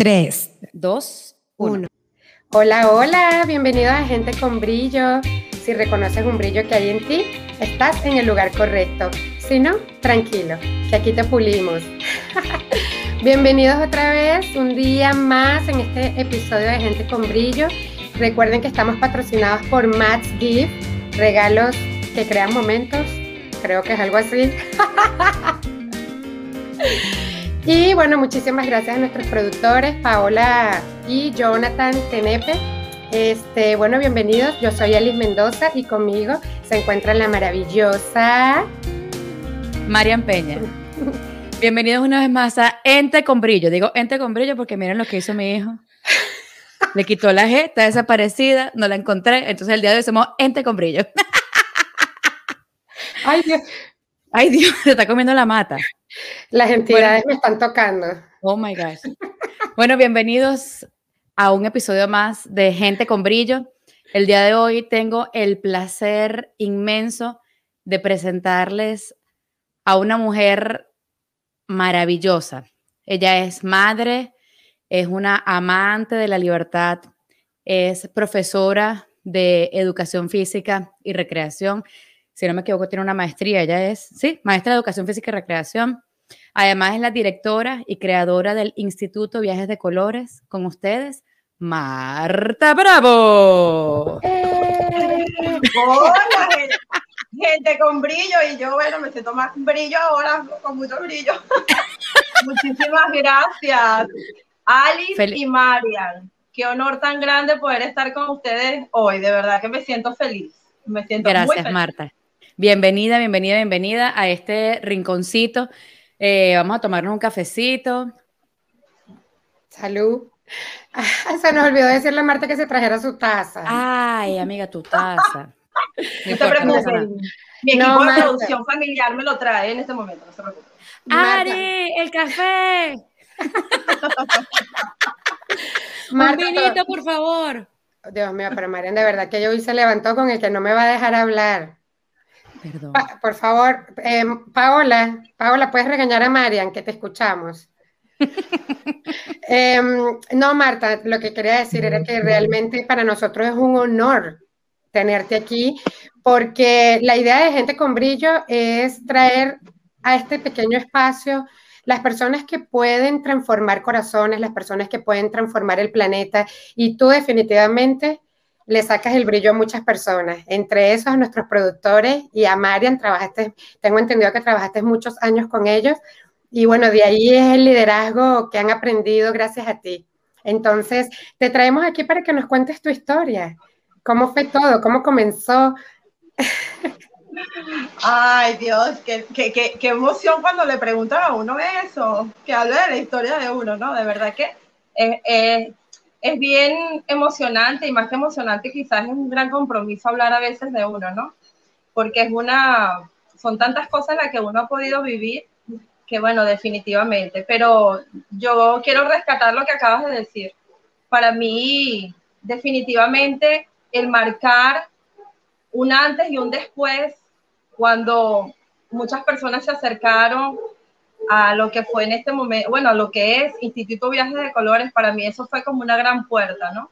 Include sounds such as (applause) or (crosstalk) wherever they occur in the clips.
3, 2, 1. Hola, hola, bienvenidos a Gente con Brillo. Si reconoces un brillo que hay en ti, estás en el lugar correcto. Si no, tranquilo, que aquí te pulimos. (laughs) bienvenidos otra vez, un día más en este episodio de Gente con Brillo. Recuerden que estamos patrocinados por Matt's Gift, regalos que crean momentos. Creo que es algo así. (laughs) Y bueno, muchísimas gracias a nuestros productores, Paola y Jonathan Tenepe. Este, bueno, bienvenidos. Yo soy Alice Mendoza y conmigo se encuentra la maravillosa Marian Peña. Bienvenidos una vez más a Ente con Brillo. Digo Ente con Brillo porque miren lo que hizo mi hijo. Le quitó la G, está desaparecida, no la encontré. Entonces el día de hoy somos Ente con Brillo. Ay, Dios. Ay, Dios, (laughs) se está comiendo la mata. Las entidades me están tocando. Oh my gosh. Bueno, bienvenidos a un episodio más de Gente con Brillo. El día de hoy tengo el placer inmenso de presentarles a una mujer maravillosa. Ella es madre, es una amante de la libertad, es profesora de educación física y recreación si no me equivoco, tiene una maestría. Ella es, sí, maestra de Educación Física y Recreación. Además es la directora y creadora del Instituto Viajes de Colores. Con ustedes, Marta Bravo. Eh, hola, gente, con brillo. Y yo, bueno, me siento más brillo ahora, con mucho brillo. (laughs) Muchísimas gracias, Alice y Marian. Qué honor tan grande poder estar con ustedes hoy. De verdad que me siento feliz. Me siento Gracias, muy feliz. Marta. Bienvenida, bienvenida, bienvenida a este rinconcito. Eh, vamos a tomarnos un cafecito. Salud. se nos olvidó decirle a Marta que se trajera su taza. Ay, amiga, tu taza. (laughs) No te preocupes. Mi equipo no, de Marta. producción familiar me lo trae en este momento, no se preocupe. ¡Ari, el café! (laughs) un vinito, por favor. Dios mío, pero Marian, de verdad que yo hoy se levantó con el que no me va a dejar hablar. Perdón. Pa por favor, eh, Paola, Paola, puedes regañar a Marian, que te escuchamos. (laughs) eh, no, Marta, lo que quería decir era que realmente para nosotros es un honor tenerte aquí, porque la idea de Gente con Brillo es traer a este pequeño espacio las personas que pueden transformar corazones, las personas que pueden transformar el planeta, y tú definitivamente le sacas el brillo a muchas personas, entre esos nuestros productores y a Marian, trabajaste, tengo entendido que trabajaste muchos años con ellos y bueno, de ahí es el liderazgo que han aprendido gracias a ti. Entonces, te traemos aquí para que nos cuentes tu historia. ¿Cómo fue todo? ¿Cómo comenzó? (laughs) Ay, Dios, qué, qué, qué, emoción cuando le preguntan a uno eso, que hable de la historia de uno, ¿no? De verdad que es, es, es bien emocionante y más que emocionante quizás es un gran compromiso hablar a veces de uno, ¿no? Porque es una, son tantas cosas las que uno ha podido vivir que bueno, definitivamente, pero yo quiero rescatar lo que acabas de decir. Para mí, definitivamente, el marcar un antes y un después, cuando muchas personas se acercaron a lo que fue en este momento, bueno, a lo que es Instituto Viajes de Colores, para mí eso fue como una gran puerta, ¿no?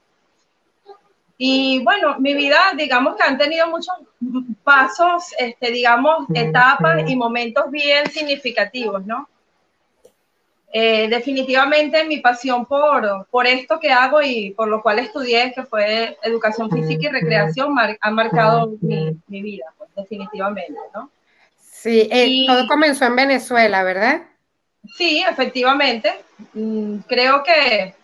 Y bueno, mi vida, digamos que han tenido muchos pasos, este, digamos, etapas y momentos bien significativos, ¿no? Eh, definitivamente mi pasión por, por esto que hago y por lo cual estudié, que fue educación física y recreación, mar, ha marcado mi, mi vida, pues, definitivamente, ¿no? Sí, eh, y, todo comenzó en Venezuela, ¿verdad? Sí, efectivamente. Mm, creo que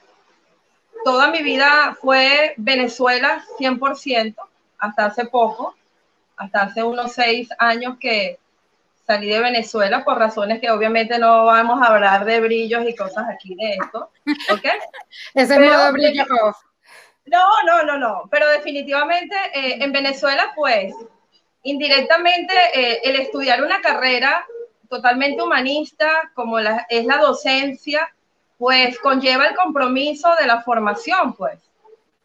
toda mi vida fue Venezuela 100%, hasta hace poco, hasta hace unos seis años que salí de Venezuela por razones que obviamente no vamos a hablar de brillos y cosas aquí de esto, (laughs) ¿ok? Ese Pero, modo brillo. No, no, no, no, pero definitivamente eh, en Venezuela pues indirectamente eh, el estudiar una carrera totalmente humanista como es la docencia, pues conlleva el compromiso de la formación, pues.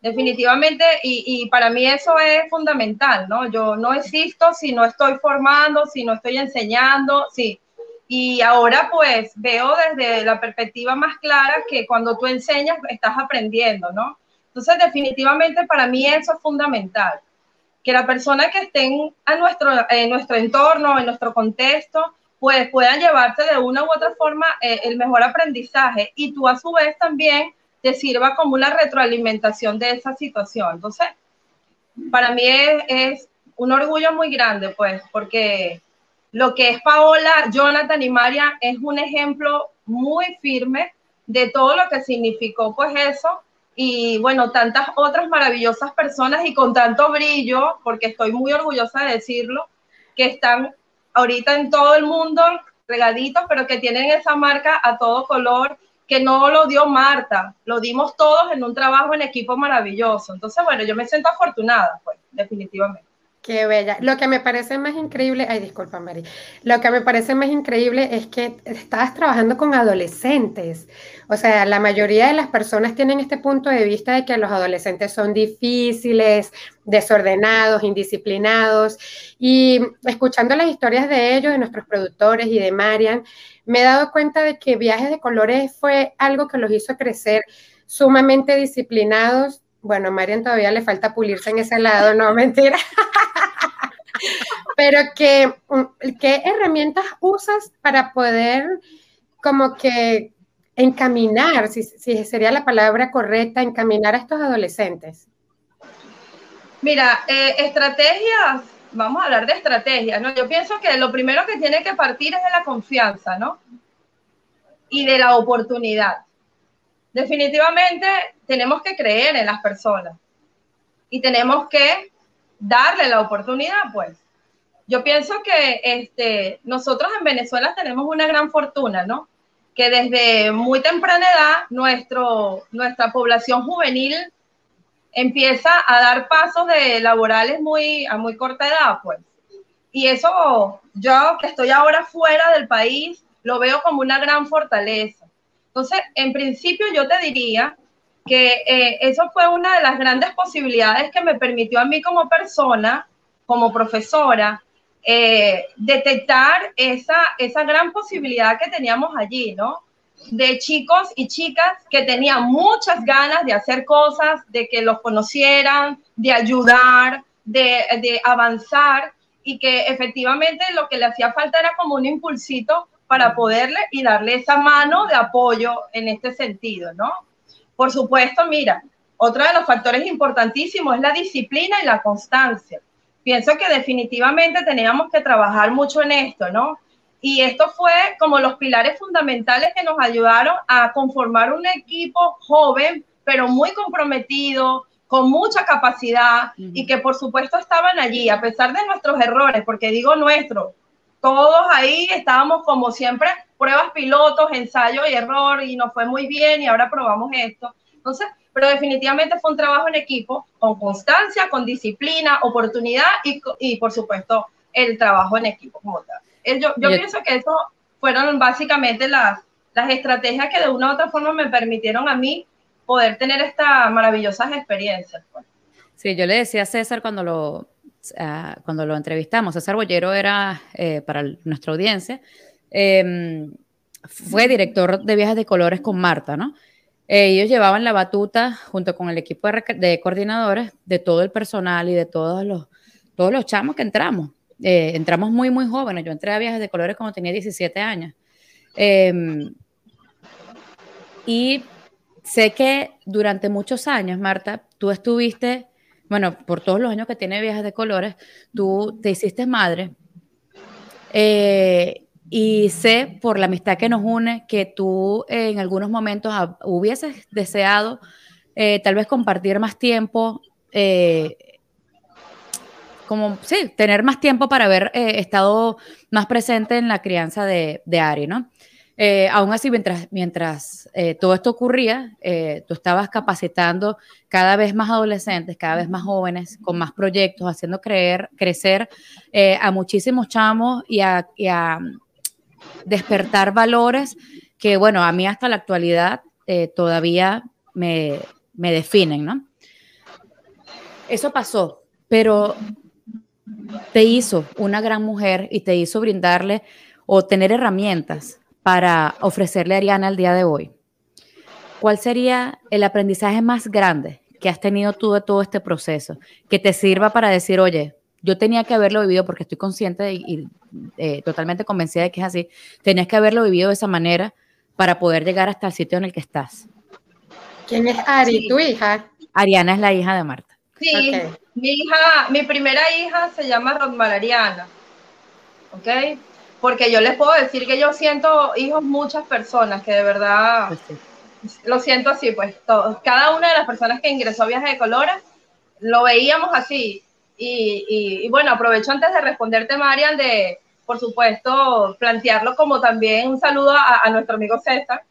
Definitivamente, y, y, para mí eso es fundamental, ¿no? Yo no existo si no estoy formando, si no estoy enseñando, sí. Y ahora pues veo desde la perspectiva más clara que cuando tú enseñas estás aprendiendo, ¿no? Entonces definitivamente para mí eso es fundamental, que la persona que estén a nuestro, en nuestro entorno, en nuestro contexto, pues puedan llevarte de una u otra forma eh, el mejor aprendizaje y tú a su vez también te sirva como una retroalimentación de esa situación. Entonces, para mí es, es un orgullo muy grande, pues, porque lo que es Paola, Jonathan y María es un ejemplo muy firme de todo lo que significó, pues, eso. Y bueno, tantas otras maravillosas personas y con tanto brillo, porque estoy muy orgullosa de decirlo, que están ahorita en todo el mundo regaditos, pero que tienen esa marca a todo color, que no lo dio Marta, lo dimos todos en un trabajo en equipo maravilloso. Entonces, bueno, yo me siento afortunada, pues, definitivamente. Qué bella. Lo que me parece más increíble, ay, disculpa, Mari. Lo que me parece más increíble es que estabas trabajando con adolescentes. O sea, la mayoría de las personas tienen este punto de vista de que los adolescentes son difíciles, desordenados, indisciplinados. Y escuchando las historias de ellos, de nuestros productores y de Marian, me he dado cuenta de que Viajes de Colores fue algo que los hizo crecer sumamente disciplinados. Bueno, a Marian todavía le falta pulirse en ese lado, no, mentira. Pero mm, ¿qué herramientas usas para poder como que encaminar, si, sería la palabra correcta, encaminar a estos adolescentes? Mira, eh, estrategias, vamos a hablar de estrategias, ¿no? Yo pienso que lo primero que tiene que partir es de la confianza, ¿no? Y de la oportunidad. Definitivamente tenemos que creer en las personas y tenemos que darle la oportunidad, pues. Yo pienso que este, nosotros en Venezuela tenemos una gran fortuna, ¿no? Que desde muy temprana edad nuestro, nuestra población juvenil empieza a dar pasos de laborales muy, a muy corta edad, pues. Y eso, yo que estoy ahora fuera del país, lo veo como una gran fortaleza. Entonces, en principio yo te diría que eh, eso fue una de las grandes posibilidades que me permitió a mí como persona, como profesora, eh, detectar esa, esa gran posibilidad que teníamos allí, ¿no? De chicos y chicas que tenían muchas ganas de hacer cosas, de que los conocieran, de ayudar, de, de avanzar y que efectivamente lo que le hacía falta era como un impulsito para poderle y darle esa mano de apoyo en este sentido, ¿no? Por supuesto, mira, otro de los factores importantísimos es la disciplina y la constancia. Pienso que definitivamente teníamos que trabajar mucho en esto, ¿no? Y esto fue como los pilares fundamentales que nos ayudaron a conformar un equipo joven, pero muy comprometido, con mucha capacidad y que por supuesto estaban allí, a pesar de nuestros errores, porque digo nuestro, todos ahí estábamos como siempre pruebas pilotos, ensayo y error, y nos fue muy bien y ahora probamos esto. Entonces, pero definitivamente fue un trabajo en equipo, con constancia, con disciplina, oportunidad y, y por supuesto el trabajo en equipo como tal. Yo, yo pienso que eso fueron básicamente las, las estrategias que de una u otra forma me permitieron a mí poder tener estas maravillosas experiencias. Pues. Sí, yo le decía a César cuando lo, cuando lo entrevistamos, César Bollero era, eh, para nuestra audiencia, Em, fue director de viajes de colores con Marta, ¿no? ellos llevaban la batuta junto con el equipo de, coordinadores de todo el personal y de todos los, todos los chamos que entramos. Eh, entramos muy, muy jóvenes. Yo entré a viajes de colores cuando tenía 17 años. Em, y sé que durante muchos años, Marta, tú estuviste, bueno, por todos los años que tiene viajes de colores, tú te hiciste madre. Eh, y sé por la amistad que nos une que tú en algunos momentos hubieses deseado eh, tal vez compartir más tiempo, eh, como, sí, tener más tiempo para haber eh, estado más presente en la crianza de, de Ari, ¿no? Aún así, mientras, mientras todo esto ocurría, tú estabas capacitando cada vez más adolescentes, cada vez más jóvenes, con más proyectos, haciendo creer, crecer a muchísimos chamos y a, y a despertar valores que, bueno, a mí hasta la actualidad eh, todavía me, me definen, ¿no? Eso pasó, pero te hizo una gran mujer y te hizo brindarle o tener herramientas para ofrecerle a Ariana el día de hoy, ¿cuál sería el aprendizaje más grande que has tenido tú de todo este proceso? Que te sirva para decir, oye, yo tenía que haberlo vivido porque estoy consciente y, eh, totalmente convencida de que es así, tenías que haberlo vivido de esa manera para poder llegar hasta el sitio en el que estás. ¿Quién es Ari, tu hija? Ariana es la hija de Marta. Sí, mi hija, mi primera hija se llama Rosmar Ariana, ¿ok? Porque yo les puedo decir que yo siento hijos muchas personas que de verdad pues lo siento así, pues todos, cada una de las personas que ingresó a Viaje de Colores lo veíamos así. Y, bueno, aprovecho antes de responderte, Marian, de, por supuesto, plantearlo como también un saludo a, a nuestro amigo César,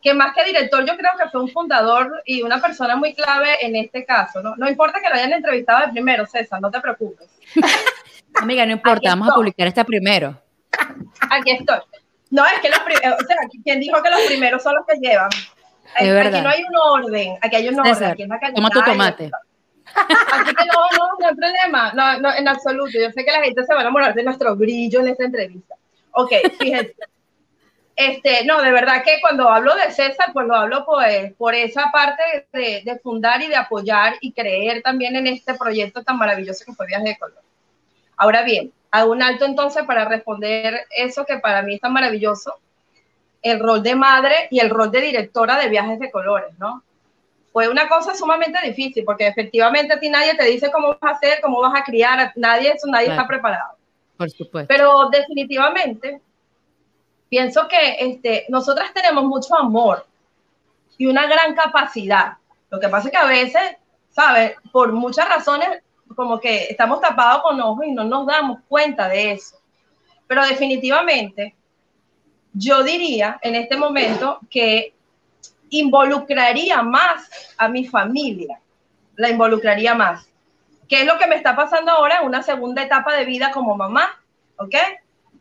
que más que director, yo creo que fue un fundador y una persona muy clave en este caso. No, no importa que lo hayan entrevistado de primero, César, no te preocupes. (laughs) Amiga, no importa, vamos a publicar este primero. Aquí estoy. No, es que los primeros, o sea, ¿quién dijo que los primeros son los que llevan? Aquí no hay un orden, aquí hay un orden. aquí toma tu tomate. Así que no, no, no hay problema, no, no, en absoluto. Yo sé que la gente se va a enamorar de nuestro brillo en esta entrevista. Ok, fíjense. Este, no, de verdad que cuando hablo de César, pues lo hablo pues, por esa parte de, de, fundar y de apoyar y creer también en este proyecto tan maravilloso que fue Viaje de Color. Ahora bien, hago un alto entonces para responder eso que para mí es tan maravilloso, el rol de madre y el rol de directora de Viajes de Colores, ¿no? Fue una cosa sumamente difícil porque efectivamente a ti nadie te dice cómo vas a hacer, cómo vas a criar, nadie, eso nadie está preparado. Por supuesto. Pero definitivamente pienso que este, nosotras tenemos mucho amor y una gran capacidad. Lo que pasa es que a veces, ¿sabes? Por muchas razones, como que estamos tapados con ojos y no nos damos cuenta de eso. Pero definitivamente, yo diría en este momento que involucraría más a mi familia, la involucraría más. ¿Qué es lo que me está pasando ahora en una segunda etapa de vida como mamá? ¿Ok?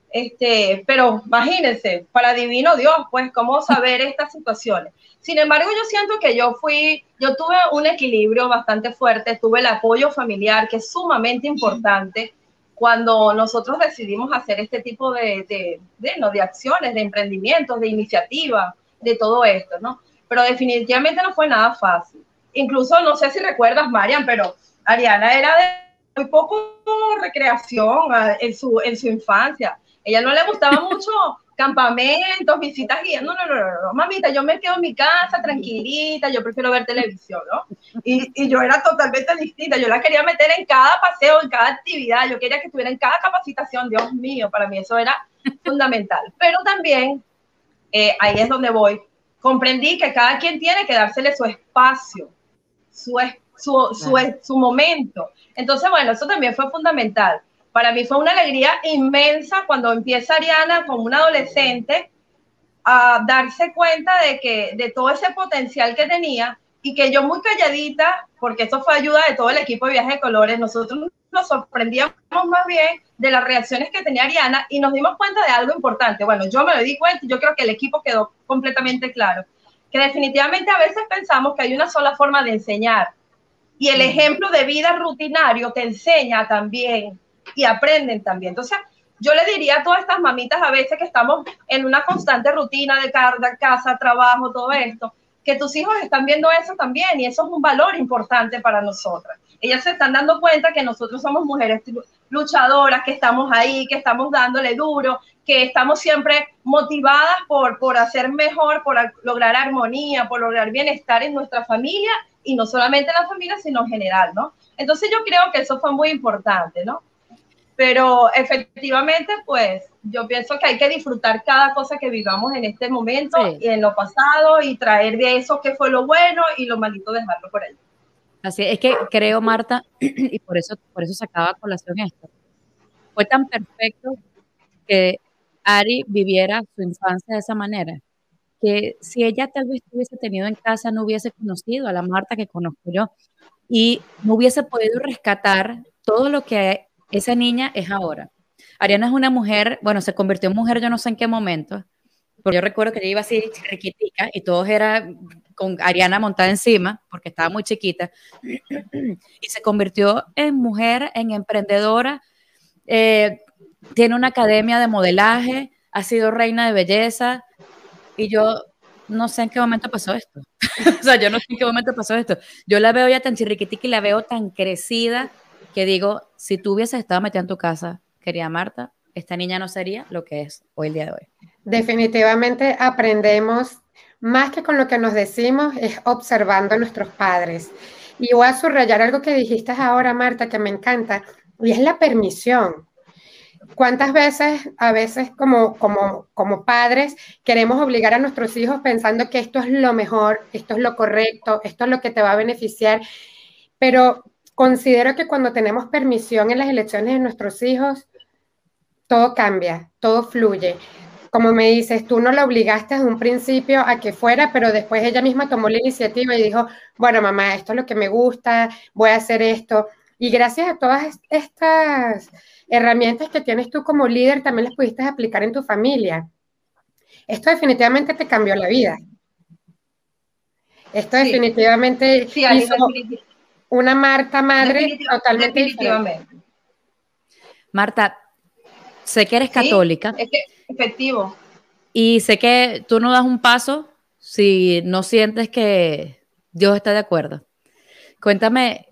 Este, pero imagínense, para divino Dios, pues, cómo saber estas situaciones. Sin embargo, yo siento que yo fui, yo tuve un equilibrio bastante fuerte, tuve el apoyo familiar, que es sumamente importante cuando nosotros decidimos hacer este tipo de, de, de, ¿no? de acciones, de emprendimientos, de iniciativas, de todo esto, ¿no? Pero definitivamente no fue nada fácil. Incluso, no sé si recuerdas, Marian, pero Ariana era de muy poco recreación ah, en su, en su infancia ella no le gustaba mucho campamentos, visitas guías. No, no, no, no, mamita, yo me quedo en mi casa tranquilita, yo prefiero ver televisión, ¿no? Y, y, yo era totalmente distinta, yo la quería meter en cada paseo, en cada actividad, yo quería que estuviera en cada capacitación, Dios mío, para mí eso era fundamental. Pero también, eh, ahí es donde voy, comprendí que cada quien tiene que dársele su espacio, su, su, su, su momento. Entonces, bueno, eso también fue fundamental. Para mí fue una alegría inmensa cuando empieza Ariana como una adolescente a darse cuenta de que de todo ese potencial que tenía y que yo muy calladita, porque eso fue ayuda de todo el equipo de Viaje de Colores, nosotros nos sorprendíamos más bien de las reacciones que tenía Ariana y nos dimos cuenta de algo importante. Bueno, yo me lo di cuenta y yo creo que el equipo quedó completamente claro, que definitivamente a veces pensamos que hay una sola forma de enseñar y el ejemplo de vida rutinario te enseña también y aprenden también. Entonces, yo le diría a todas estas mamitas a veces que estamos en una constante rutina de casa, trabajo, todo esto, que tus hijos están viendo eso también y eso es un valor importante para nosotras. Ellas se están dando cuenta que nosotros somos mujeres luchadoras, que estamos ahí, que estamos dándole duro, que estamos siempre motivadas por, por hacer mejor, por lograr armonía, por lograr bienestar en nuestra familia y no solamente en la familia, sino en general, ¿no? Entonces yo creo que eso fue muy importante, ¿no? Pero efectivamente, pues yo pienso que hay que disfrutar cada cosa que vivamos en este momento y en lo pasado y traer de eso que fue lo bueno y lo malito dejarlo por ahí. Así es que creo, Marta, (clears throat) y por eso, por eso sacaba a colación esto, fue tan perfecto que Ari viviera su infancia de esa manera, que si ella tal vez hubiese tenido en casa, no hubiese conocido a la Marta que conozco yo y no hubiese podido rescatar todo lo que esa niña es ahora. Ariana es una mujer, bueno, se convirtió en mujer yo no sé en qué momento, porque yo recuerdo que ella iba así chiquitica y todos era con Ariana montada encima, porque estaba muy chiquita, (clears throat) y se convirtió en mujer, en emprendedora, eh, tiene una academia de modelaje, ha sido reina de belleza y yo no sé en qué momento pasó esto. (laughs) o sea, yo no sé en qué momento pasó esto. Yo la veo ya tan chirriquitica y la veo tan crecida que digo, si tú hubieses estado metida en tu casa, querida Marta, esta niña no sería lo que es hoy el día de hoy. Definitivamente aprendemos más que con lo que nos decimos, es observando a nuestros padres. Y voy a subrayar algo que dijiste ahora, Marta, que me encanta, y es la permisión. ¿Cuántas veces, a veces como, como, como padres, queremos obligar a nuestros hijos pensando que esto es lo mejor, esto es lo correcto, esto es lo que te va a beneficiar? Pero considero que cuando tenemos permisión en las elecciones de nuestros hijos, todo cambia, todo fluye. Como me dices, tú no la obligaste desde un principio a que fuera, pero después ella misma tomó la iniciativa y dijo, bueno, mamá, esto es lo que me gusta, voy a hacer esto. Y gracias a todas estas herramientas que tienes tú como líder, también las pudiste aplicar en tu familia. Esto definitivamente te cambió la vida. Esto definitivamente sí, hizo una Marta madre totalmente definitivamente. Marta, sé que eres católica. es que, efectivo. Y sé que tú no das un paso si no sientes que Dios está de acuerdo. Cuéntame,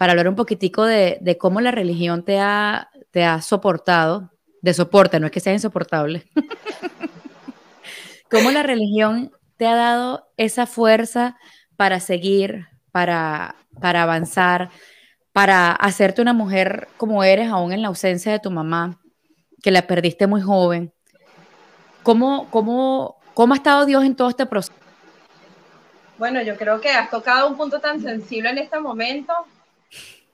para hablar un poquitico de, cómo la religión te ha, te ha soportado, de soporte, no es que sea insoportable, (laughs) cómo la religión te ha dado esa fuerza para seguir, para, para avanzar, para hacerte una mujer como eres, aún en la ausencia de tu mamá, que la perdiste muy joven. ¿Cómo, cómo, cómo ha estado Dios en todo este proceso? Bueno, yo creo que has tocado un punto tan sensible en este momento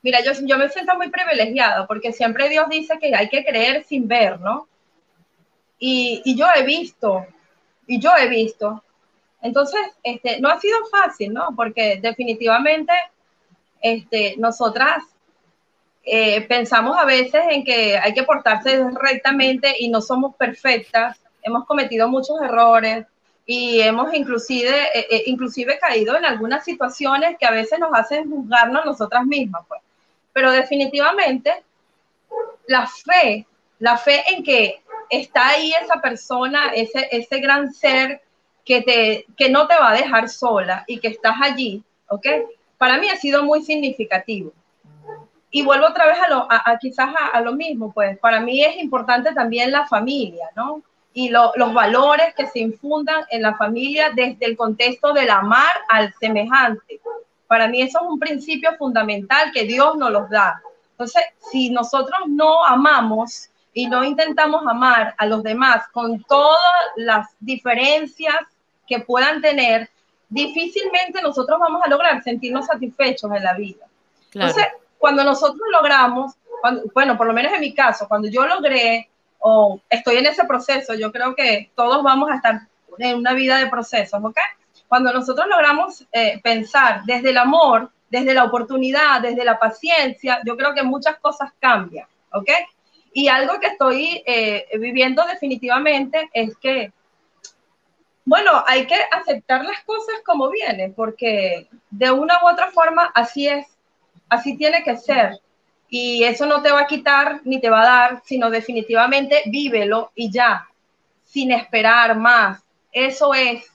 Mira, yo, yo me siento muy privilegiado porque siempre Dios dice que hay que creer sin ver, ¿no? Y, y yo he visto, y yo he visto. Entonces, este, no ha sido fácil, ¿no? Porque definitivamente este, nosotras eh, pensamos a veces en que hay que portarse rectamente y no somos perfectas, hemos cometido muchos errores y hemos inclusive, eh, eh, inclusive caído en algunas situaciones que a veces nos hacen juzgarnos nosotras mismas. Pues pero definitivamente la fe, la fe en que está ahí esa persona, ese, ese gran ser que, te, que no te va a dejar sola y que estás allí, ¿ok? Para mí ha sido muy significativo. Y vuelvo otra vez a, lo, a, quizás a, lo mismo, pues para mí es importante también la familia, ¿no? Y los valores que se infundan en la familia desde el contexto del amar al semejante, para mí eso es un principio fundamental que Dios nos los da. Entonces, si nosotros no amamos y no intentamos amar a los demás con todas las diferencias que puedan tener, difícilmente nosotros vamos a lograr sentirnos satisfechos en la vida. Entonces, cuando nosotros logramos, bueno, por lo menos en mi caso, cuando yo logré o estoy en ese proceso, yo creo que todos vamos a estar en una vida de procesos, ¿ok? Cuando nosotros logramos eh, pensar desde el amor, desde la oportunidad, desde la paciencia, yo creo que muchas cosas cambian, ¿ok? Y algo que estoy eh, viviendo definitivamente es que, bueno, hay que aceptar las cosas como vienen, porque de una u otra forma así es, así tiene que ser. Y eso no te va a quitar ni te va a dar, sino definitivamente vívelo y ya, sin esperar más. Eso es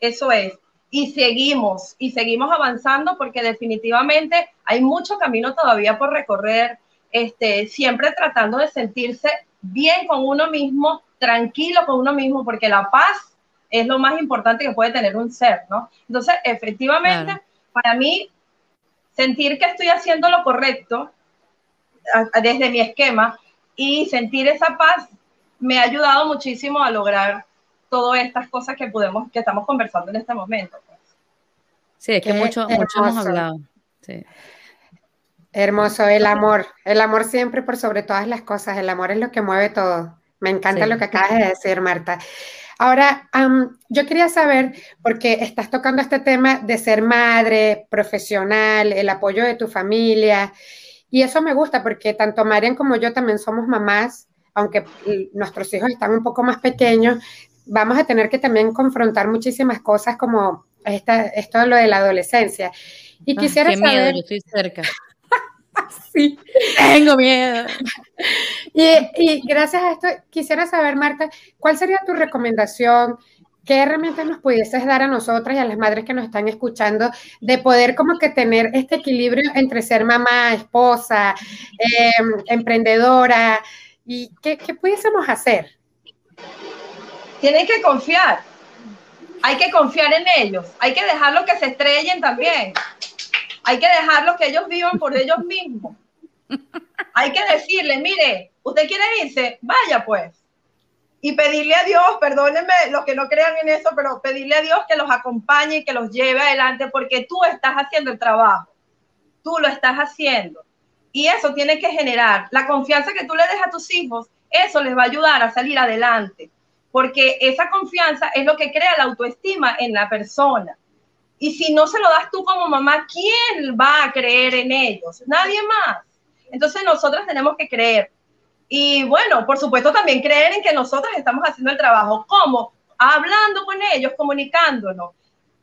eso es. Y seguimos, y seguimos avanzando porque definitivamente hay mucho camino todavía por recorrer, este, siempre tratando de sentirse bien con uno mismo, tranquilo con uno mismo, porque la paz es lo más importante que puede tener un ser, ¿no? Entonces, efectivamente, para mí, sentir que estoy haciendo lo correcto desde mi esquema y sentir esa paz me ha ayudado muchísimo a lograr todas estas cosas que podemos, que estamos conversando en este momento. Pues. Sí, es que mucho, mucho hemos hablado. Hermoso, el amor, el amor siempre por sobre todas las cosas, el amor es lo que mueve todo. Me encanta lo que acabas de decir, Marta. Ahora, yo quería saber, porque estás tocando este tema de ser madre, profesional, el apoyo de tu familia, y eso me gusta porque tanto Marian como yo también somos mamás, aunque nuestros hijos están un poco más pequeños, vamos a tener que también confrontar muchísimas cosas como esta, esto lo de la adolescencia. Y quisiera qué saber... Miedo, yo estoy cerca. (laughs) sí. Tengo miedo. Y, gracias a esto, quisiera saber, Marta, ¿cuál sería tu recomendación? ¿Qué herramientas nos pudieses dar a nosotras y a las madres que nos están escuchando de poder como que tener este equilibrio entre ser mamá, esposa, em, emprendedora? ¿Y qué, qué pudiésemos hacer? Tienen que confiar. Hay que confiar en ellos. Hay que dejarlos que se estrellen también. Hay que dejarlos que ellos vivan por ellos mismos. Hay que decirle, mire, usted quiere irse, vaya pues. Y pedirle a Dios, perdónenme los que no crean en eso, pero pedirle a Dios que los acompañe y que los lleve adelante porque tú estás haciendo el trabajo. Tú lo estás haciendo. Y eso tiene que generar la confianza que tú le des a tus hijos. Eso les va a ayudar a salir adelante. Porque esa confianza es lo que crea la autoestima en la persona. Y si no se lo das tú como mamá, ¿quién va a creer en ellos? Nadie más. Entonces nosotros tenemos que creer. Y bueno, por supuesto también creer en que nosotros estamos haciendo el trabajo. ¿Cómo? Hablando con ellos, comunicándonos.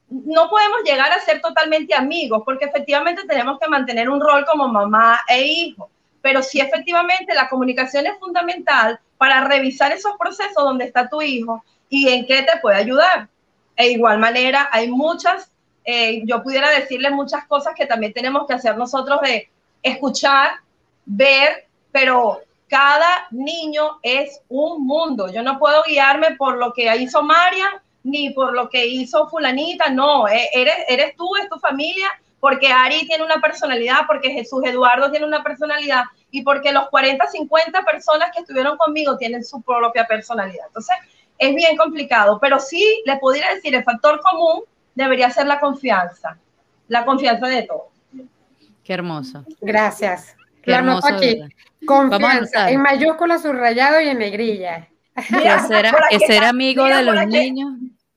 No podemos llegar a ser totalmente amigos porque efectivamente tenemos que mantener un rol como mamá e hijo. Pero sí efectivamente la comunicación es fundamental para revisar esos procesos donde está tu hijo y en qué te puede ayudar. E igual manera, hay muchas, eh, yo pudiera decirles muchas cosas que también tenemos que hacer nosotros de escuchar, ver, pero cada niño es un mundo. Yo no puedo guiarme por lo que hizo María ni por lo que hizo fulanita, no, e, eres, eres tú, es tu familia, porque Ari tiene una personalidad, porque Jesús Eduardo tiene una personalidad y porque los 40, 50 personas que estuvieron conmigo tienen su propia personalidad. Entonces, es bien complicado, pero sí le pudiera decir, el factor común debería ser la confianza, la confianza de todos. Qué hermoso. Gracias. La anoto aquí. Confianza, en mayúscula, subrayado y en negrilla. Que ser, amigo de los niños.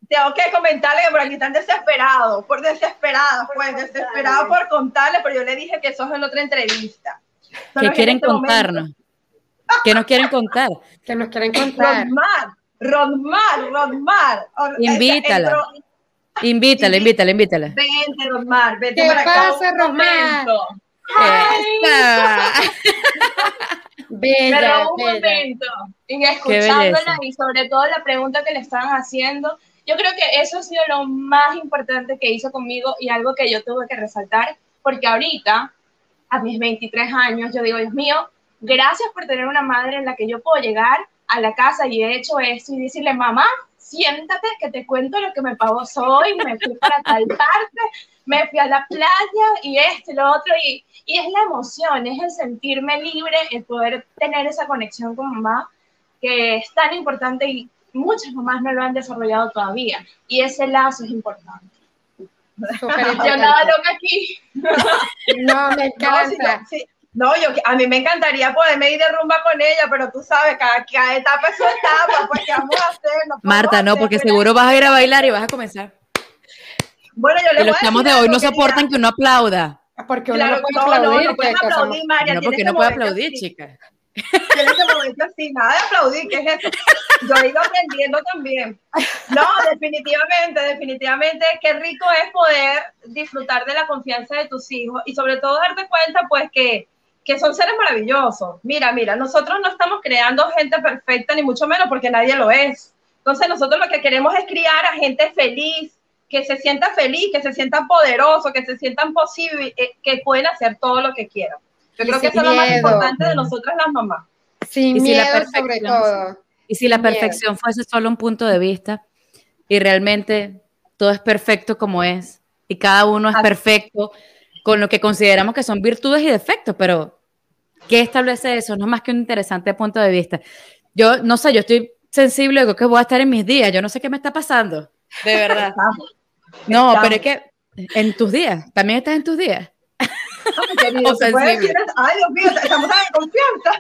Tengo que comentarle que por aquí están desesperados, por desesperados, pues desesperados por contarle, pero yo le dije que eso es en otra entrevista. ¿Qué quieren este contarnos? ¿Qué nos quieren contar? (laughs) ¿Qué nos quieren contar? Rodmar, Rodmar, Rodmar. Invítala. Invítala, invítala, invítala. Vente, Rodmar, vente ¿Qué para pasa, Rodmar? Bella, un momento. Y escuchándola y sobre todo la pregunta que le estaban haciendo, yo creo que eso ha sido lo más importante que hizo conmigo y algo que yo tuve que resaltar, porque ahorita, a mis 23 años, yo digo, Dios mío, gracias por tener una madre en la que yo puedo llegar a la casa y he hecho esto y decirle, mamá, siéntate que te cuento lo que me pasó hoy, me fui para tal parte, me fui a la playa y esto y lo otro, y, y es la emoción, es el sentirme libre, el poder tener esa conexión con mamá, que es tan importante y muchas mamás no lo han desarrollado todavía, y ese lazo es importante. Yo nada loca aquí. No, me encanta. No, yo, a mí me encantaría poderme ir de rumba con ella, pero tú sabes, cada, cada etapa es su etapa, pues ¿qué vamos a hacer? Marta, no, porque seguro vas a ir a bailar y vas a comenzar. Bueno, yo le y los chamos de hoy no soportan que uno aplauda. Porque uno no puede aplaudir. No, no, puede aplaudir, María. No, porque no puede aplaudir, chica. En ese momento así, nada de aplaudir, ¿qué es eso? Yo he ido aprendiendo también. No, definitivamente, definitivamente, qué rico es poder disfrutar de la confianza de tus hijos y sobre todo darte cuenta, pues, que que son seres maravillosos. Mira, mira, nosotros no estamos creando gente perfecta, ni mucho menos, porque nadie lo es. Entonces nosotros lo que queremos es criar a gente feliz, que se sienta feliz, que se sienta poderoso, que se sientan posible, eh, que pueden hacer todo lo que quieran. Yo creo que eso es lo más importante de nosotras las mamás. Sin y miedo, si sobre todo. Y si la perfección fuese solo un punto de vista y realmente todo es perfecto como es y cada uno es perfecto con lo que consideramos que son virtudes y defectos, pero ¿qué establece eso? No es más que un interesante punto de vista. Yo no sé, yo estoy sensible, creo que voy a estar en mis días, yo no sé qué me está pasando, de verdad. (laughs) no, pero es que en tus días, también estás en tus días. Ay, (laughs) Dios mío, estamos (laughs) en confianza.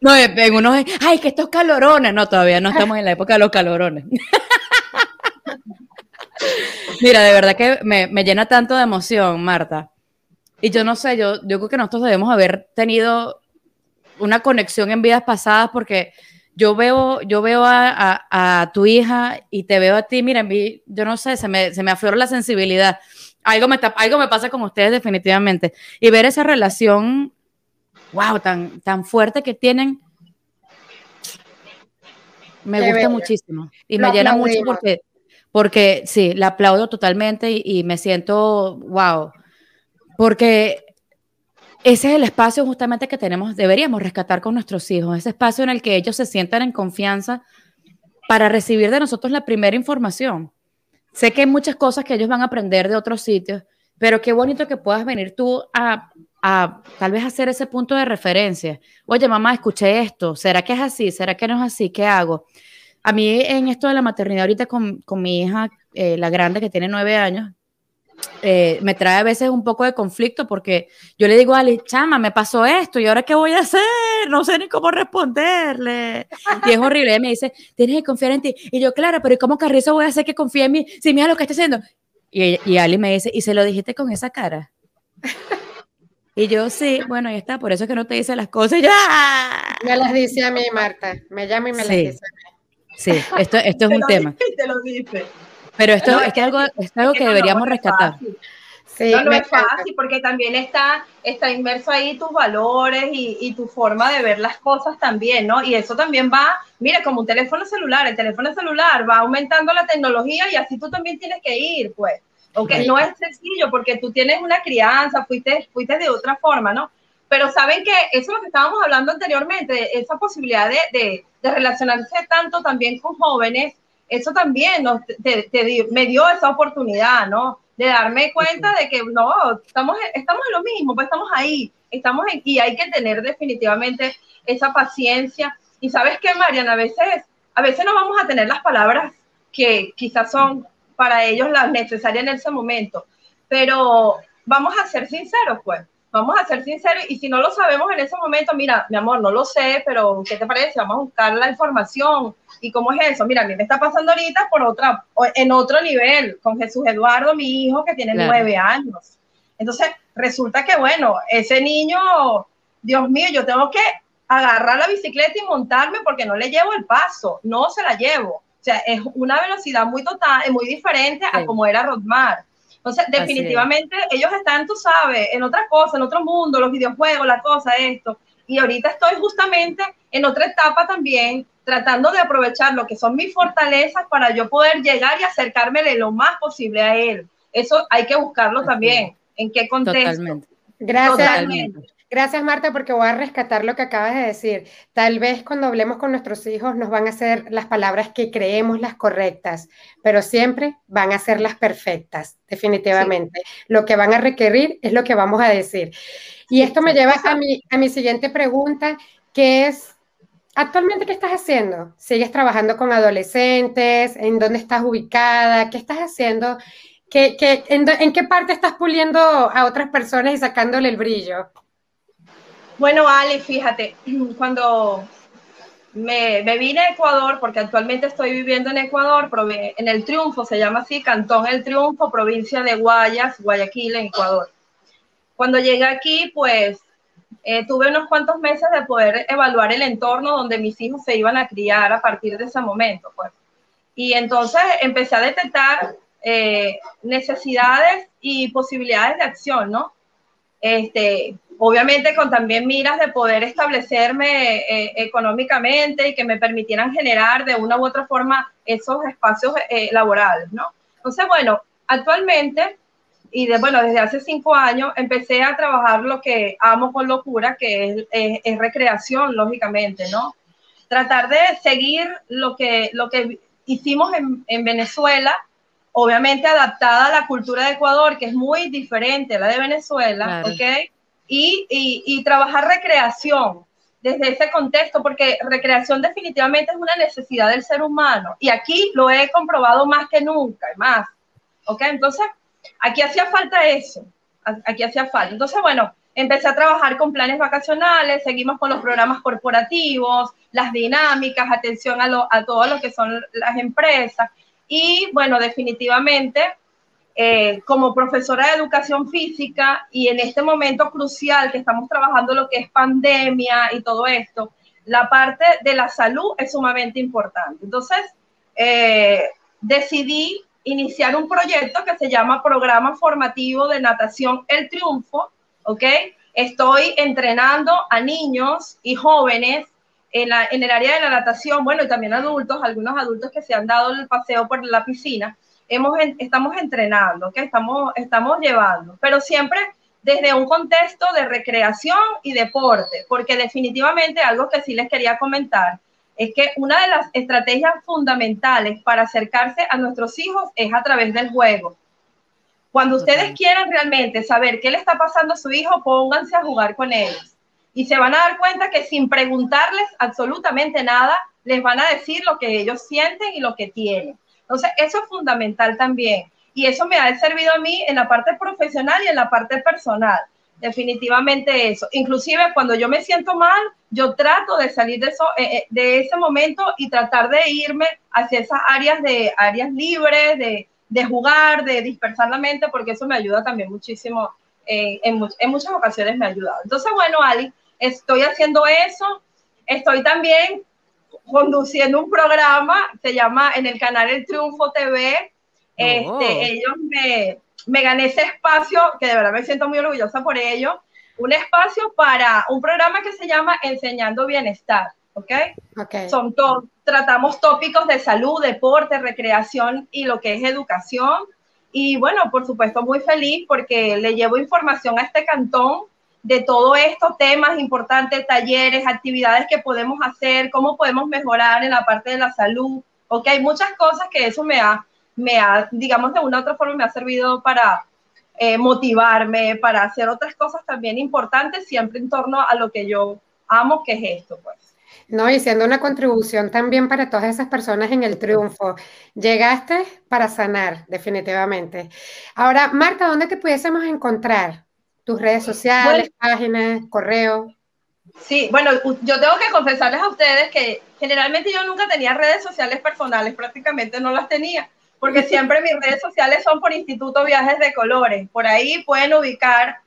No, en unos, ay, que estos calorones, no, todavía no estamos en la época de los calorones. Mira, de verdad que me, llena tanto de emoción, Marta. Y yo no sé, yo, yo creo que nosotros debemos haber tenido una conexión en vidas pasadas porque yo veo, yo veo a, tu hija y te veo a ti, mira, yo no sé, se me, se me aflora la sensibilidad. Algo me, algo me pasa con ustedes definitivamente. Y ver esa relación, wow, tan, tan fuerte que tienen, me gusta muchísimo. Y me llena mucho porque, porque sí, la aplaudo totalmente y, y me siento, wow, porque ese es el espacio justamente que tenemos, deberíamos rescatar con nuestros hijos, ese espacio en el que ellos se sientan en confianza para recibir de nosotros la primera información. Sé que hay muchas cosas que ellos van a aprender de otros sitios, pero qué bonito que puedas venir tú a, tal vez hacer ese punto de referencia. Oye, mamá, escuché esto, ¿será que es así? ¿Será que no es así? ¿Qué hago? A mí en esto de la maternidad ahorita con, mi hija, eh, la grande que tiene nueve años, eh, me trae a veces un poco de conflicto porque yo le digo a Ali, chama, me pasó esto y ahora qué voy a hacer, no sé ni cómo responderle. Y es horrible. Ella me dice, tienes que confiar en ti. Y yo, claro, pero ¿y cómo Carrizo voy a hacer que confíe en mí si mira lo que está haciendo? Y, y Ali me dice, ¿y se lo dijiste con esa cara? Y yo, sí, bueno, ahí está, por eso es que no te dice las cosas. ya ¡ah! Me las dice a mí, Marta. Me llama y me las dice a mí. Sí, esto, esto es un tema. Te lo. Pero esto es, que algo, es algo que deberíamos rescatar. Sí, no, es fácil porque también está, está inmerso ahí tus valores y, y, tu forma de ver las cosas también, ¿no? Y eso también va, mira, como un teléfono celular, el teléfono celular va aumentando la tecnología y así tú también tienes que ir, pues. Aunque no es sencillo porque tú tienes una crianza, fuiste, fuiste de otra forma, ¿no? Pero saben que eso es lo que estábamos hablando anteriormente, esa posibilidad de, de, de relacionarse tanto también con jóvenes eso también me dio esa oportunidad, ¿no? De darme cuenta de que no, estamos, estamos en lo mismo, pues estamos ahí, estamos en, y hay que tener definitivamente esa paciencia. Y sabes qué, Mariana, a veces, a veces no vamos a tener las palabras que quizás son para ellos las necesarias en ese momento, pero vamos a ser sinceros, pues vamos a ser sinceros y si no lo sabemos en ese momento, mira, mi amor, no lo sé, pero ¿qué te parece? Vamos a buscar la información. ¿Y cómo es eso? Mira, a mí me está pasando ahorita por otra, en otro nivel, con Jesús Eduardo, mi hijo, que tiene nueve años. Entonces, resulta que, bueno, ese niño, Dios mío, yo tengo que agarrar la bicicleta y montarme porque no le llevo el paso, no se la llevo. O sea, es una velocidad muy total, muy diferente a como era Rodmar. Entonces, definitivamente ellos están, tú sabes, en otra cosa, en otro mundo, los videojuegos, la cosa, esto. Y ahorita estoy justamente en otra etapa también, tratando de aprovechar lo que son mis fortalezas para yo poder llegar y acercármele lo más posible a él. Eso hay que buscarlo también. ¿En qué contexto? Totalmente. Gracias. Totalmente. Gracias, Marta, porque voy a rescatar lo que acabas de decir. Tal vez cuando hablemos con nuestros hijos nos van a ser las palabras que creemos las correctas, pero siempre van a ser las perfectas, definitivamente. Lo que van a requerir es lo que vamos a decir. Y esto me lleva a mi, a mi siguiente pregunta, que es, ¿actualmente qué estás haciendo? ¿Sigues trabajando con adolescentes? ¿En dónde estás ubicada? ¿Qué estás haciendo? ¿Qué, qué, en, ¿En qué parte estás puliendo a otras personas y sacándole el brillo? Bueno, Ale, fíjate, (clears throat) cuando me, vine a Ecuador, porque actualmente estoy viviendo en Ecuador, en el Triunfo, se llama así, Cantón El Triunfo, provincia de Guayas, Guayaquil, en Ecuador. Cuando llegué aquí, pues eh, tuve unos cuantos meses de poder evaluar el entorno donde mis hijos se iban a criar a partir de ese momento, pues. Y entonces empecé a detectar eh, necesidades y posibilidades de acción, ¿no? Este, obviamente con también miras de poder establecerme eh, económicamente y que me permitieran generar de una u otra forma esos espacios eh, laborales, ¿no? Entonces, bueno, actualmente, y de, bueno, desde hace cinco años, empecé a trabajar lo que amo con locura, que es, recreación, lógicamente, ¿no? Tratar de seguir lo que, lo que hicimos en, en Venezuela, obviamente adaptada a la cultura de Ecuador, que es muy diferente a la de Venezuela, ¿ok? Y, trabajar recreación desde ese contexto, porque recreación definitivamente es una necesidad del ser humano y aquí lo he comprobado más que nunca, más. ¿Ok? Entonces, aquí hacía falta eso, aquí hacía falta. Entonces, bueno, empecé a trabajar con planes vacacionales, seguimos con los programas corporativos, las dinámicas, atención a, lo, a todo lo que son las empresas y, bueno, definitivamente eh, como profesora de educación física y en este momento crucial que estamos trabajando lo que es pandemia y todo esto, la parte de la salud es sumamente importante. Entonces, eh, decidí iniciar un proyecto que se llama Programa Formativo de Natación El Triunfo, ¿ok? Estoy entrenando a niños y jóvenes en, en, el área de la natación, bueno, y también adultos, algunos adultos que se han dado el paseo por la piscina, hemos, estamos entrenando, que estamos, estamos llevando, pero siempre desde un contexto de recreación y deporte, porque definitivamente algo que sí les quería comentar es que una de las estrategias fundamentales para acercarse a nuestros hijos es a través del juego. Cuando ustedes quieran realmente saber qué le está pasando a su hijo, pónganse a jugar con ellos. Y se van a dar cuenta que sin preguntarles absolutamente nada, les van a decir lo que ellos sienten y lo que tienen. Entonces, eso es fundamental también y eso me ha servido a mí en la parte profesional y en la parte personal. Definitivamente eso. Inclusive cuando yo me siento mal, yo trato de salir de, eso, eh, eh, de ese momento y tratar de irme hacia esas áreas de áreas libres, de, de jugar, de dispersar la mente, porque eso me ayuda también muchísimo. Eh, en, en, muchas ocasiones me ha ayudado. Entonces, bueno, Ali, estoy haciendo eso. Estoy también conduciendo un programa, se llama en el canal El Triunfo TV, este, oh. ellos me, me gané ese espacio, que de verdad me siento muy orgullosa por ello, un espacio para un programa que se llama Enseñando Bienestar, ¿ok? okay. Son todos, tratamos tópicos de salud, deporte, recreación y lo que es educación. Y bueno, por supuesto, muy feliz porque le llevo información a este cantón de todos estos temas importantes, talleres, actividades que podemos hacer, cómo podemos mejorar en la parte de la salud. Ok, muchas cosas que eso me ha me ha, digamos, de una u otra forma me ha servido para eh, motivarme, para hacer otras cosas también importantes, siempre en torno a lo que yo amo, que es esto, pues. No, y siendo una contribución también para todas esas personas en el triunfo. Llegaste para sanar, definitivamente. Ahora, Marta, ¿dónde te pudiésemos encontrar? Tus redes sociales, páginas, correo. Sí, bueno, yo tengo que confesarles a ustedes que generalmente yo nunca tenía redes sociales personales, prácticamente no las tenía porque (laughs) siempre mis redes sociales son por Instituto Viajes de Colores. Por ahí pueden ubicar,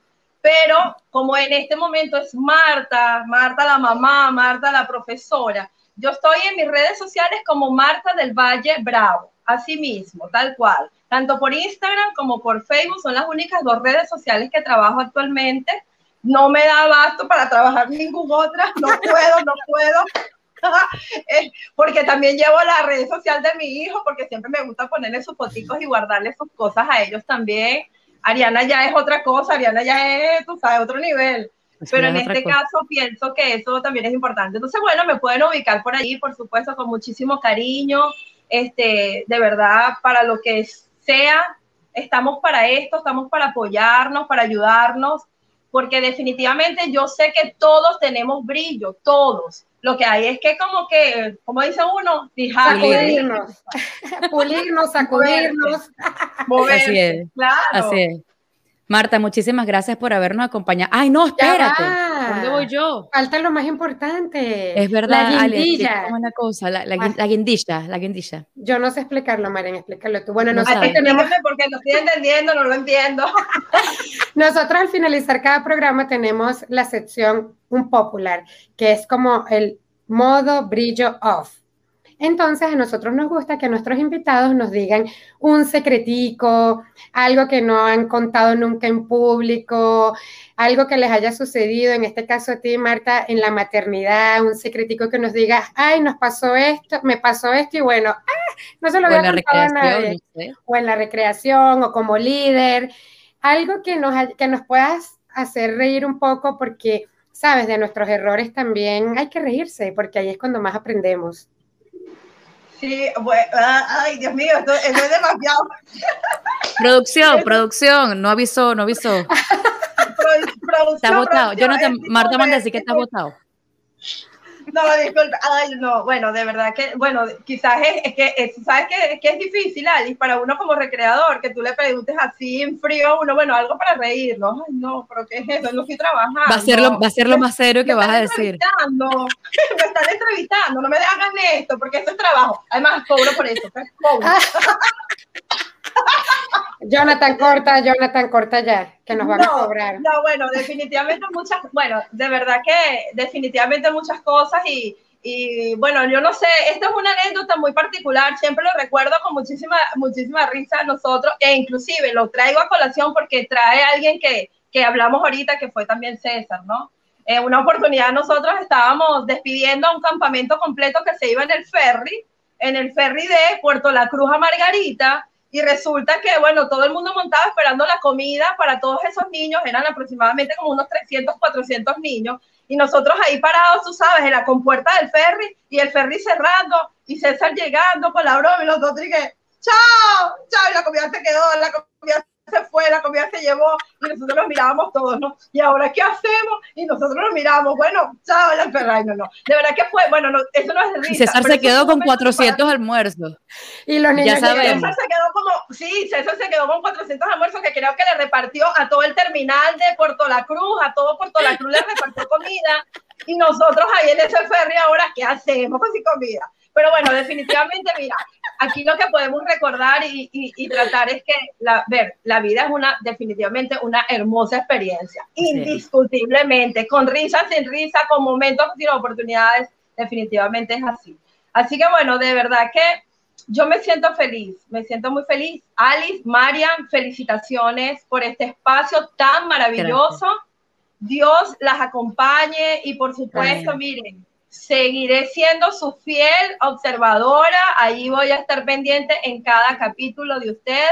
pero como en este momento es Marta, Marta la mamá, Marta la profesora, yo estoy en mis redes sociales como Marta del Valle Bravo, así mismo, tal cual. Tanto por Instagram como por Facebook son las únicas dos redes sociales que trabajo actualmente. No me da abasto para trabajar ninguna otra, no (laughs) puedo, no puedo. (laughs) Eh, porque también llevo la red social de mi hijo, porque siempre me gusta ponerle sus fotitos y guardarle sus cosas a ellos también. Ariana ya es otra cosa, Ariana ya es, tú sabes, otro nivel. Pero en este caso pienso que eso también es importante. Entonces, bueno, me pueden ubicar por allí, por supuesto, con muchísimo cariño. Este, de verdad, para lo que sea, estamos para esto, estamos para apoyarnos, para ayudarnos, porque definitivamente yo sé que todos tenemos brillo, todos. Lo que hay es que como que, como dice uno, fijar, sacudirnos, pulirnos, sacudirnos. Así es. Claro. Así es. Marta, muchísimas gracias por habernos acompañado. Ay, no, espérate. ¿Dónde voy yo? Falta lo más importante. Es verdad, la guindilla. una cosa, la, la, la, guindilla, la guindilla. Yo no sé explicarlo, Maren, explícalo tú. Bueno, nosotros tenemos... porque no estoy entendiendo, no lo entiendo. (laughs) nosotros al finalizar cada programa tenemos la sección un popular, que es como el modo brillo off. Entonces, a nosotros nos gusta que nuestros invitados nos digan un secretico, algo que no han contado nunca en público, algo que les haya sucedido, en este caso a ti, Marta, en la maternidad, un secretico que nos diga, ay, nos pasó esto, me pasó esto y bueno, ah, no se lo contado a nadie. O en la recreación o como líder, algo que nos, que nos puedas hacer reír un poco porque, sabes, de nuestros errores también hay que reírse porque ahí es cuando más aprendemos. Sí, bueno, ah, ay, Dios mío, esto, es demasiado. Producción, producción, no avisó, no avisó. está votado. Yo no te, Marta manda decir que está votado. No, disculpe, ay, no, bueno, de verdad que, bueno, quizás es, que, ¿sabes que, que, es difícil, Alice, para uno como recreador, que tú le preguntes así en frío uno, bueno, algo para reír, ¿no? Ay, no, pero ¿qué es eso? No estoy trabajando. Va a ser lo, va a ser lo más serio que vas a decir. (laughs) me están entrevistando, no me hagan esto, porque eso es trabajo. Además, cobro por eso, cobro. (laughs) Jonathan, corta, Jonathan, corta ya, que nos van a cobrar. No, bueno, definitivamente muchas, bueno, de verdad que definitivamente muchas cosas y, y bueno, yo no sé, esta es una anécdota muy particular, siempre lo recuerdo con muchísima, muchísima risa a nosotros, e inclusive lo traigo a colación porque trae a alguien que, que hablamos ahorita, que fue también César, ¿no? En una oportunidad nosotros estábamos despidiendo a un campamento completo que se iba en el ferry, en el ferry de Puerto La Cruz a Margarita, y resulta que, bueno, todo el mundo montaba esperando la comida para todos esos niños, eran aproximadamente como unos 300, 400 niños, y nosotros ahí parados, tú sabes, en la compuerta del ferry, y el ferry cerrando, y César llegando con la broma, y los dos que, chao, chao, y la comida se quedó, la comida se (laughs) fue, la comida se llevó y nosotros nos mirábamos todos, ¿no? ¿Y ahora qué hacemos? Y nosotros nos miramos, bueno, chao, la Ferrari, no, no. De verdad que fue, bueno, no, eso no es de risa. César se quedó con 400 almuerzos. Y los niños ya sabemos. César se quedó como, sí, César se quedó con 400 almuerzos que creo que le repartió a todo el terminal de Puerto La Cruz, a todo Puerto La Cruz le repartió comida. Y nosotros ahí en ese ferry ahora, ¿qué hacemos con sin comida? Pero bueno, definitivamente, mira, aquí lo que podemos recordar y, y, tratar es que, la, ver, la vida es una, definitivamente una hermosa experiencia, indiscutiblemente, con risas, sin risa, con momentos sin oportunidades, definitivamente es así. Así que bueno, de verdad que yo me siento feliz, me siento muy feliz. Alice, Marian, felicitaciones por este espacio tan maravilloso. Dios las acompañe y por supuesto, miren, Seguiré siendo su fiel observadora, ahí voy a estar pendiente en cada capítulo de ustedes.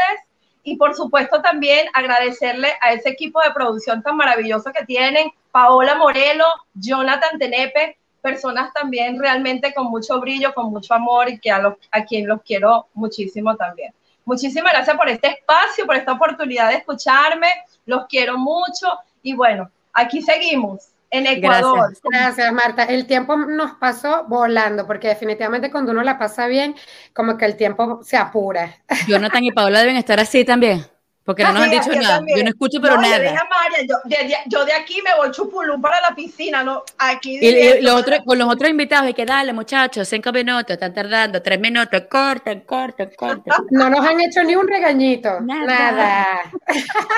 Y por supuesto también agradecerle a ese equipo de producción tan maravilloso que tienen, Paola Morelo, Jonathan Tenepe, personas también realmente con mucho brillo, con mucho amor y que a, los, a quien los quiero muchísimo también. Muchísimas gracias por este espacio, por esta oportunidad de escucharme, los quiero mucho. Y bueno, aquí seguimos en Ecuador. Gracias. Marta. El tiempo nos pasó volando, porque definitivamente cuando uno la pasa bien, como que el tiempo se apura. Jonathan y Paola deben estar así también. Porque no nos han dicho nada. Yo no escucho, pero nada. yo, de, aquí me voy chupulú para la piscina, ¿no? Aquí. Y, los otros, con los otros invitados hay que darle, muchachos, cinco minutos, están tardando, tres minutos, corten, corten, corten. (laughs) No nos han hecho ni un regañito. Nada.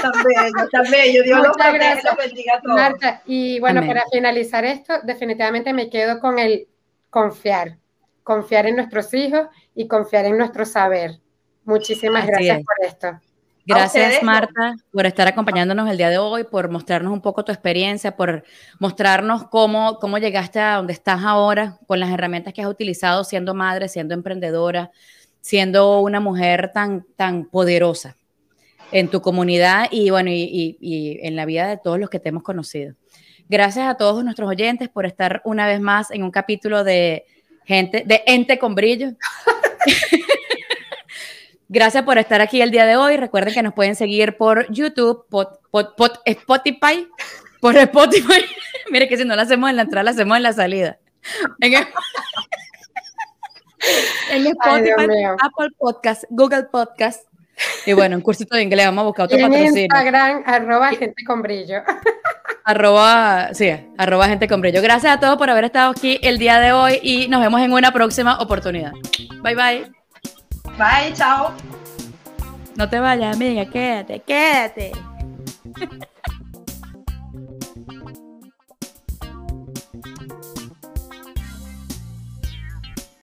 También, también. Yo Dios Muchas gracias. Marta, y bueno, para finalizar esto, definitivamente me quedo con el confiar. Confiar en nuestros hijos y confiar en nuestro saber. Muchísimas gracias por esto. Gracias, Marta, por estar acompañándonos el día de hoy, por mostrarnos un poco tu experiencia, por mostrarnos cómo, cómo llegaste a donde estás ahora con las herramientas que has utilizado siendo madre, siendo emprendedora, siendo una mujer tan, tan poderosa en tu comunidad y, bueno, y, y en la vida de todos los que te hemos conocido. Gracias a todos nuestros oyentes por estar una vez más en un capítulo de gente, de ente con brillo. (laughs) Gracias por estar aquí el día de hoy. Recuerden que nos pueden seguir por YouTube, Spotify, por Spotify. (laughs) Mire que si no lo hacemos en la entrada, lo hacemos en la salida. En, (laughs) Spotify, Apple Podcast, Google Podcast. Y bueno, un cursito de inglés, vamos a buscar otro y en Instagram, arroba gente con brillo. (laughs) Arroba, sí, arroba gente con brillo. Gracias a todos por haber estado aquí el día de hoy y nos vemos en una próxima oportunidad. Bye bye. Bye, chao. No te vayas, amiga, quédate, quédate. (laughs)